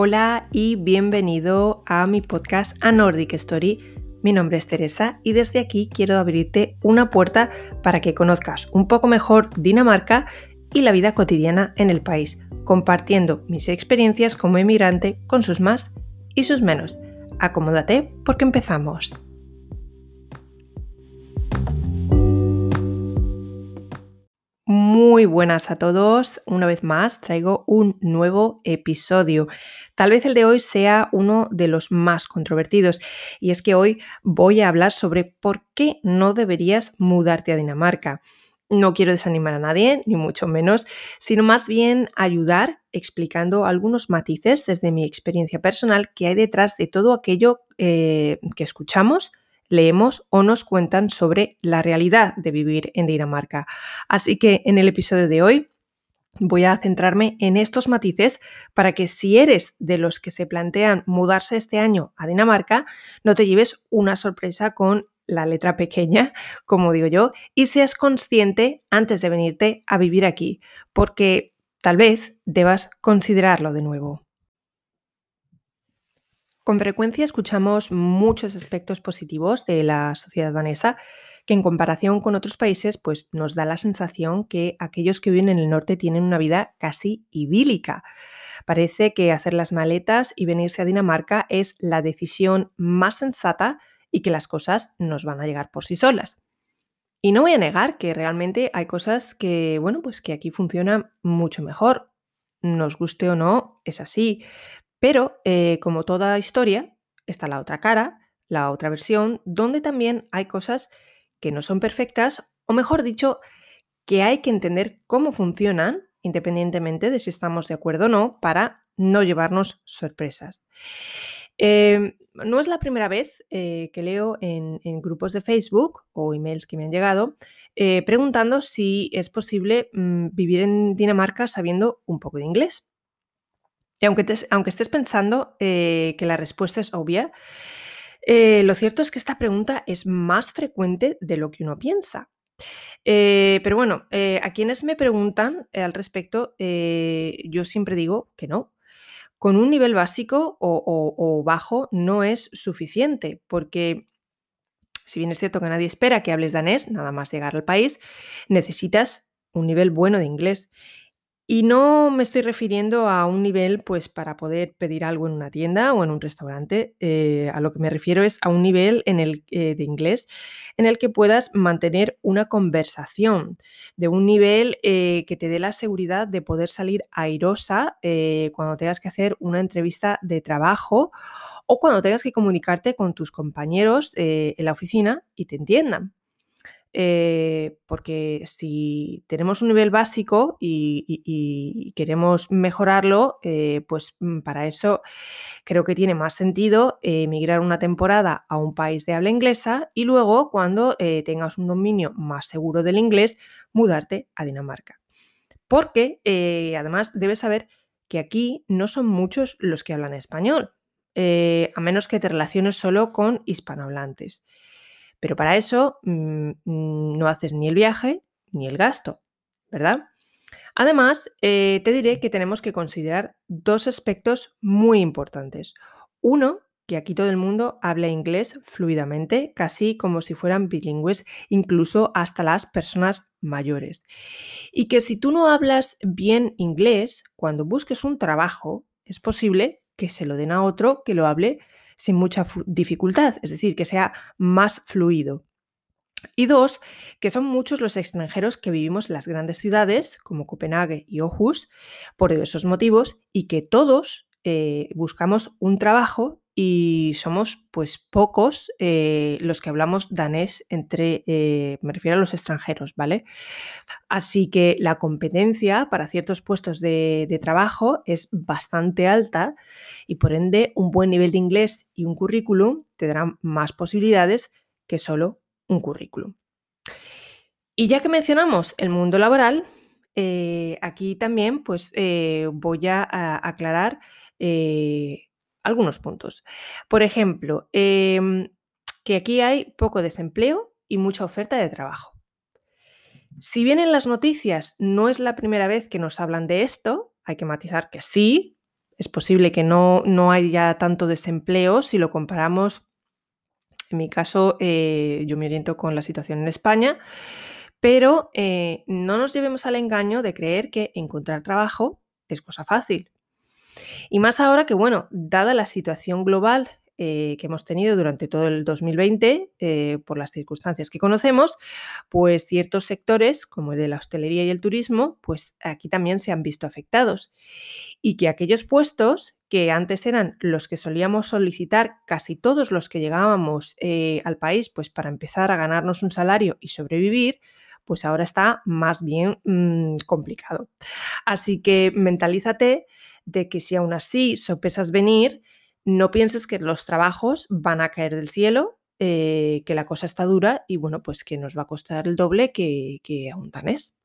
Hola y bienvenido a mi podcast A Nordic Story. Mi nombre es Teresa y desde aquí quiero abrirte una puerta para que conozcas un poco mejor Dinamarca y la vida cotidiana en el país, compartiendo mis experiencias como emigrante con sus más y sus menos. Acomódate porque empezamos. Muy buenas a todos. Una vez más traigo un nuevo episodio. Tal vez el de hoy sea uno de los más controvertidos y es que hoy voy a hablar sobre por qué no deberías mudarte a Dinamarca. No quiero desanimar a nadie, ni mucho menos, sino más bien ayudar explicando algunos matices desde mi experiencia personal que hay detrás de todo aquello eh, que escuchamos, leemos o nos cuentan sobre la realidad de vivir en Dinamarca. Así que en el episodio de hoy voy a centrarme en estos matices para que si eres de los que se plantean mudarse este año a Dinamarca, no te lleves una sorpresa con la letra pequeña, como digo yo, y seas consciente antes de venirte a vivir aquí, porque tal vez debas considerarlo de nuevo. Con frecuencia escuchamos muchos aspectos positivos de la sociedad danesa que en comparación con otros países pues nos da la sensación que aquellos que viven en el norte tienen una vida casi idílica. Parece que hacer las maletas y venirse a Dinamarca es la decisión más sensata y que las cosas nos van a llegar por sí solas. Y no voy a negar que realmente hay cosas que, bueno, pues que aquí funcionan mucho mejor. Nos guste o no, es así. Pero, eh, como toda historia, está la otra cara, la otra versión, donde también hay cosas que no son perfectas, o mejor dicho, que hay que entender cómo funcionan, independientemente de si estamos de acuerdo o no, para no llevarnos sorpresas. Em, no es la primera vez eh, que leo en, grupos de Facebook o emails que me han llegado eh, preguntando si es posible mm, vivir en Dinamarca sabiendo un poco de inglés. Y aunque, estés pensando eh, que la respuesta es obvia, eh, lo cierto es que esta pregunta es más frecuente de lo que uno piensa. Eh, pero bueno, a quienes me preguntan al respecto, yo siempre digo que no. Con un nivel básico o, bajo no es suficiente, porque si bien es cierto que nadie espera que hables danés, nada más llegar al país, necesitas un nivel bueno de inglés. Y no me estoy refiriendo a un nivel, pues, para poder pedir algo en una tienda o en un restaurante. Eh, a lo que me refiero es a un nivel en el, eh, de inglés en el que puedas mantener una conversación, de un nivel eh, que te dé la seguridad de poder salir airosa cuando tengas que hacer una entrevista de trabajo o cuando tengas que comunicarte con tus compañeros en la oficina y te entiendan. Eh, porque si tenemos un nivel básico y, queremos mejorarlo, eh, pues mm, para eso creo que tiene más sentido emigrar una temporada a un país de habla inglesa y luego, cuando eh, tengas un dominio más seguro del inglés, mudarte a Dinamarca. Porque además debes saber que aquí no son muchos los que hablan español, a menos que te relaciones solo con hispanohablantes. Pero para eso mm, mm, no haces ni el viaje ni el gasto, ¿verdad? Además, eh, te diré que tenemos que considerar dos aspectos muy importantes. Uno, que aquí todo el mundo habla inglés fluidamente, casi como si fueran bilingües, incluso hasta las personas mayores. Y que si tú no hablas bien inglés, cuando busques un trabajo, es posible que se lo den a otro que lo hable sin mucha dificultad, es decir, que sea más fluido. Y dos, que son muchos los extranjeros que vivimos en las grandes ciudades, como Copenhague y Aarhus, por diversos motivos, y que todos eh, buscamos un trabajo y somos pues pocos eh, los que hablamos danés entre, eh, me refiero a los extranjeros, ¿vale? Así que la competencia para ciertos puestos de, trabajo es bastante alta y por ende un buen nivel de inglés y un currículum te darán más posibilidades que solo un currículum. Y ya que mencionamos el mundo laboral, eh, aquí también pues voy a, aclarar algunos puntos. Por ejemplo, em, que aquí hay poco desempleo y mucha oferta de trabajo. Si bien en las noticias no es la primera vez que nos hablan de esto, hay que matizar que sí, es posible que no, no haya tanto desempleo si lo comparamos. En mi caso, eh, yo me oriento con la situación en España, pero eh, no nos llevemos al engaño de creer que encontrar trabajo es cosa fácil. Y más ahora que, bueno, dada la situación global eh, que hemos tenido durante todo el 2020, eh, por las circunstancias que conocemos, pues ciertos sectores, como el de la hostelería y el turismo, pues aquí también se han visto afectados. Y que aquellos puestos que antes eran los que solíamos solicitar casi todos los que llegábamos eh, al país, pues para empezar a ganarnos un salario y sobrevivir, pues ahora está más bien mm, complicado. Así que mentalízate de que si aún así sopesas venir, no pienses que los trabajos van a caer del cielo, eh, que la cosa está dura y bueno, pues que nos va a costar el doble que, que a un danés.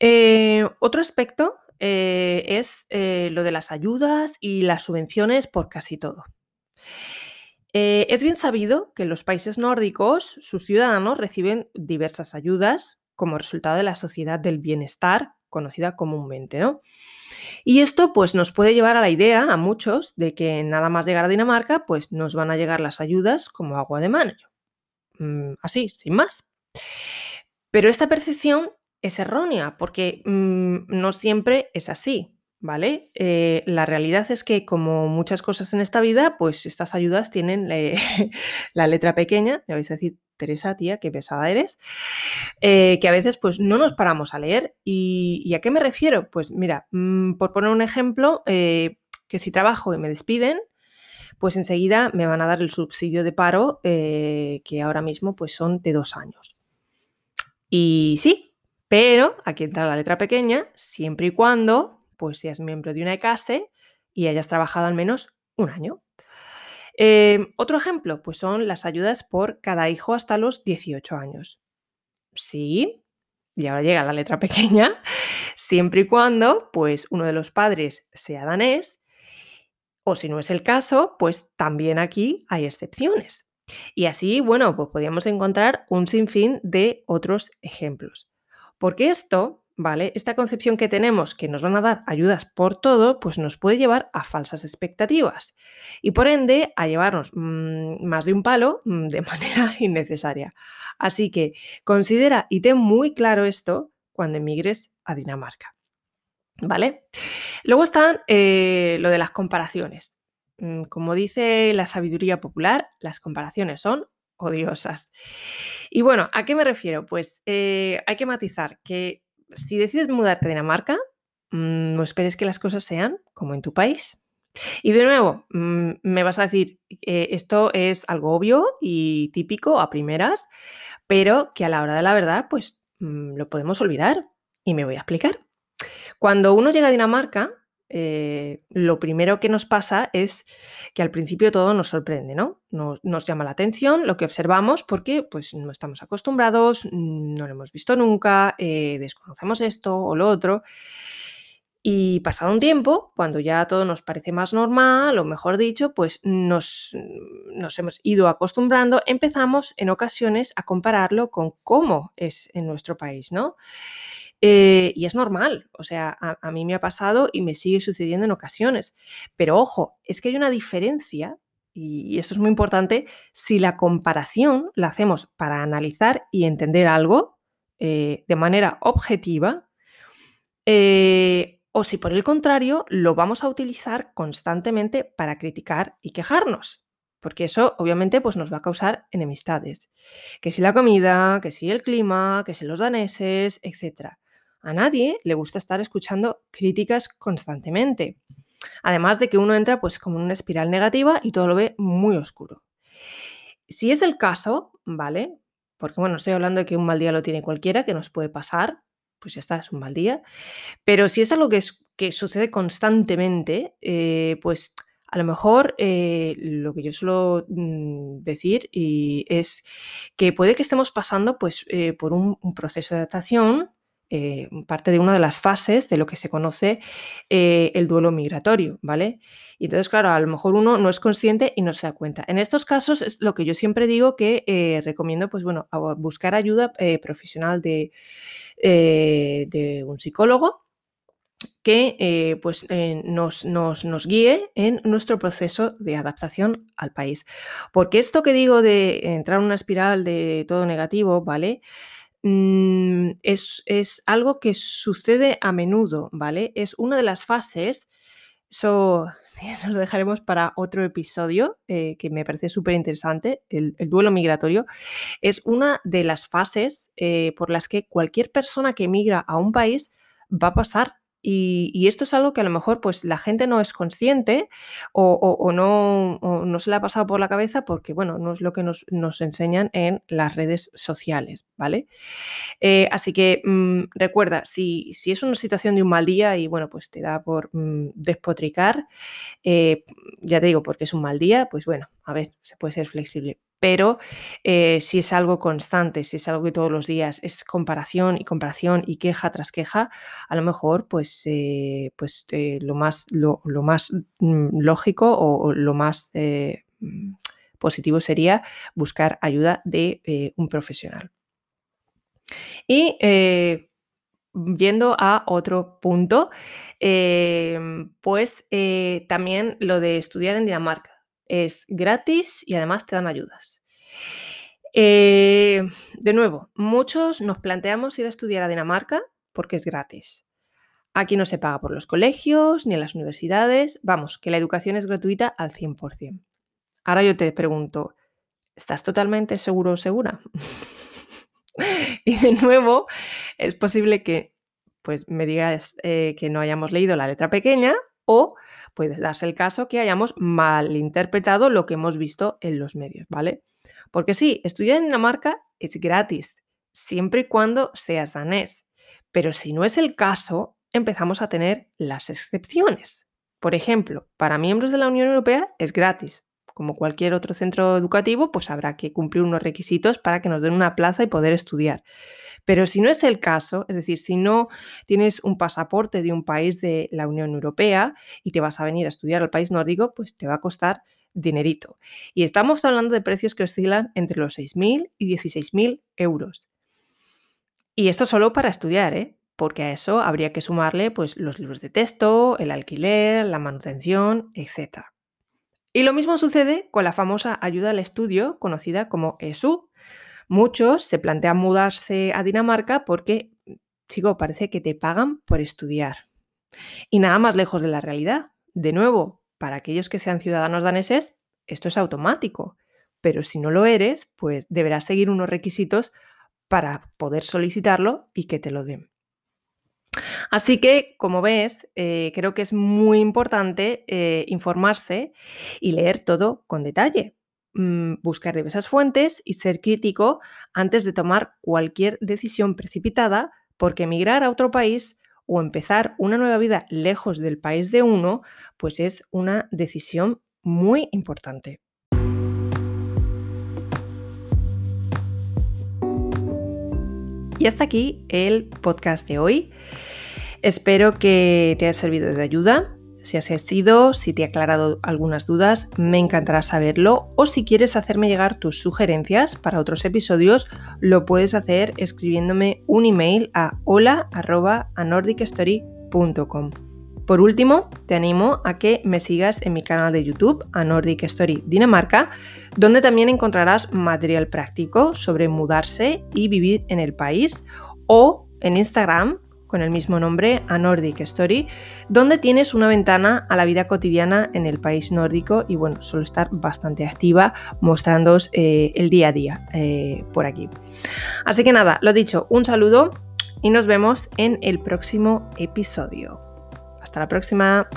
Eh, otro aspecto eh, es lo de las ayudas y las subvenciones por casi todo. es bien sabido que en los países nórdicos sus ciudadanos reciben diversas ayudas como resultado de la sociedad del bienestar, conocida comúnmente, ¿no? Y esto pues nos puede llevar a la idea a muchos de que nada más llegar a Dinamarca pues nos van a llegar las ayudas como agua de mano. Mm, así, sin más. Pero esta percepción es errónea porque mm, no siempre es así. ¿Vale? Eh, la realidad es que, como muchas cosas en esta vida, pues estas ayudas tienen la letra pequeña, me vais a decir, Teresa, tía, qué pesada eres, eh, que a veces pues no nos paramos a leer. ¿Y, a qué me refiero? Pues mira, mm, por poner un ejemplo, eh, que si trabajo y me despiden, pues enseguida me van a dar el subsidio de paro, que ahora mismo pues son de dos años. Y sí, pero aquí entra la letra pequeña, siempre y cuando pues seas miembro de una ECASE y hayas trabajado al menos un año. Em, otro ejemplo, pues son las ayudas por cada hijo hasta los 18 años. Sí, y ahora llega la letra pequeña, siempre y cuando pues uno de los padres sea danés, o si no es el caso, pues también aquí hay excepciones. Y así, bueno, pues podríamos encontrar un sinfín de otros ejemplos. Porque esto ¿vale? Esta concepción que tenemos que nos van a dar ayudas por todo, pues nos puede llevar a falsas expectativas y por ende a llevarnos mm, más de un palo mm, de manera innecesaria. Así que considera y ten muy claro esto cuando emigres a Dinamarca. ¿Vale? Luego están eh, lo de las comparaciones. Mm, como dice la sabiduría popular, las comparaciones son odiosas. Y bueno, ¿a qué me refiero? Pues eh, hay que matizar que si decides mudarte a Dinamarca, mm, no esperes que las cosas sean como en tu país. Y de nuevo, mm, me vas a decir, eh, esto es algo obvio y típico a primeras, pero que a la hora de la verdad, pues mm, lo podemos olvidar. Y me voy a explicar. Cuando uno llega a Dinamarca, eh, lo primero que nos pasa es que al principio todo nos sorprende, ¿no? Nos, llama la atención lo que observamos porque pues, no estamos acostumbrados, no lo hemos visto nunca, eh, desconocemos esto o lo otro. Y pasado un tiempo, cuando ya todo nos parece más normal, o mejor dicho, pues nos, nos hemos ido acostumbrando, empezamos en ocasiones a compararlo con cómo es en nuestro país, ¿no? Eh, y es normal, o sea, a, mí me ha pasado y me sigue sucediendo en ocasiones. Pero ojo, es que hay una diferencia, y esto es muy importante, si la comparación la hacemos para analizar y entender algo eh, de manera objetiva, eh, o si por el contrario lo vamos a utilizar constantemente para criticar y quejarnos. Porque eso obviamente pues, nos va a causar enemistades. Que si la comida, que si el clima, que si los daneses, etc. A nadie le gusta estar escuchando críticas constantemente. Además de que uno entra pues como en una espiral negativa y todo lo ve muy oscuro. Si es el caso, ¿vale? Porque bueno, estoy hablando de que un mal día lo tiene cualquiera, que nos puede pasar, pues ya está, es un mal día. Pero si es algo que, es, que sucede constantemente, eh, pues a lo mejor eh, lo que yo suelo mm, decir y es que puede que estemos pasando pues, eh, por un, proceso de adaptación eh, parte de una de las fases de lo que se conoce eh, el duelo migratorio, ¿vale? Y entonces, claro, a lo mejor uno no es consciente y no se da cuenta. En estos casos es lo que yo siempre digo que eh, recomiendo, pues bueno, buscar ayuda profesional de, un psicólogo que pues, nos, nos, guíe en nuestro proceso de adaptación al país. Porque esto que digo de entrar en una espiral de todo negativo, ¿vale? Mm, es, es, algo que sucede a menudo, ¿vale? Es una de las fases sí, eso lo dejaremos para otro episodio eh, que me parece súper interesante. El, duelo migratorio es una de las fases eh, por las que cualquier persona que migra a un país va a pasar y, esto es algo que a lo mejor pues, la gente no es consciente o, no, no, se le ha pasado por la cabeza porque, bueno, no es lo que nos, enseñan en las redes sociales, ¿vale? Eh, así que mm, recuerda, si, si, es una situación de un mal día y, bueno, pues te da por mm, despotricar, eh, ya te digo, porque es un mal día, pues bueno, a ver, se puede ser flexible. Pero eh, si es algo constante, si es algo que todos los días es comparación y comparación y queja tras queja, a lo mejor pues, eh, pues eh, lo más, lo, más mm, lógico o, lo más mm, positivo sería buscar ayuda de un profesional. Y yendo a otro punto, pues también lo de estudiar en Dinamarca es gratis y además te dan ayudas. Eh, de nuevo, muchos nos planteamos ir a estudiar a Dinamarca porque es gratis. Aquí no se paga por los colegios ni en las universidades. Vamos, que la educación es gratuita al 100%. Ahora yo te pregunto, ¿estás totalmente seguro o segura? y de nuevo, es posible que pues, me digas eh, que no hayamos leído la letra pequeña o puede darse el caso que hayamos malinterpretado lo que hemos visto en los medios, ¿vale? Porque sí, estudiar en Dinamarca es gratis, siempre y cuando seas danés. Pero si no es el caso, empezamos a tener las excepciones. Por ejemplo, para miembros de la Unión Europea es gratis. Como cualquier otro centro educativo, pues habrá que cumplir unos requisitos para que nos den una plaza y poder estudiar. Pero si no es el caso, es decir, si no tienes un pasaporte de un país de la Unión Europea y te vas a venir a estudiar al país nórdico, pues te va a costar dinerito. Y estamos hablando de precios que oscilan entre los 6.000 y 16.000 euros. Y esto solo para estudiar, ¿eh? porque a eso habría que sumarle pues, los libros de texto, el alquiler, la manutención, etc. Y lo mismo sucede con la famosa ayuda al estudio conocida como ESU, Muchos se plantean mudarse a Dinamarca porque, chico, parece que te pagan por estudiar. Y nada más lejos de la realidad. De nuevo, para aquellos que sean ciudadanos daneses, esto es automático. Pero si no lo eres, pues deberás seguir unos requisitos para poder solicitarlo y que te lo den. Así que, como ves, eh, creo que es muy importante eh, informarse y leer todo con detalle, buscar diversas fuentes y ser crítico antes de tomar cualquier decisión precipitada, porque emigrar a otro país o empezar una nueva vida lejos del país de uno, pues es una decisión muy importante. Y hasta aquí el podcast de hoy. Espero que te haya servido de ayuda. Si así ha sido, si te ha aclarado algunas dudas, me encantará saberlo. O si quieres hacerme llegar tus sugerencias para otros episodios, lo puedes hacer escribiéndome un email a hola.anordicstory.com. Por último, te animo a que me sigas en mi canal de YouTube, a Nordic Story Dinamarca, donde también encontrarás material práctico sobre mudarse y vivir en el país, o en Instagram, con el mismo nombre, a Nordic Story, donde tienes una ventana a la vida cotidiana en el país nórdico y bueno, suelo estar bastante activa mostrándoos eh, el día a día eh, por aquí. Así que nada, lo dicho, un saludo y nos vemos en el próximo episodio. Hasta la próxima.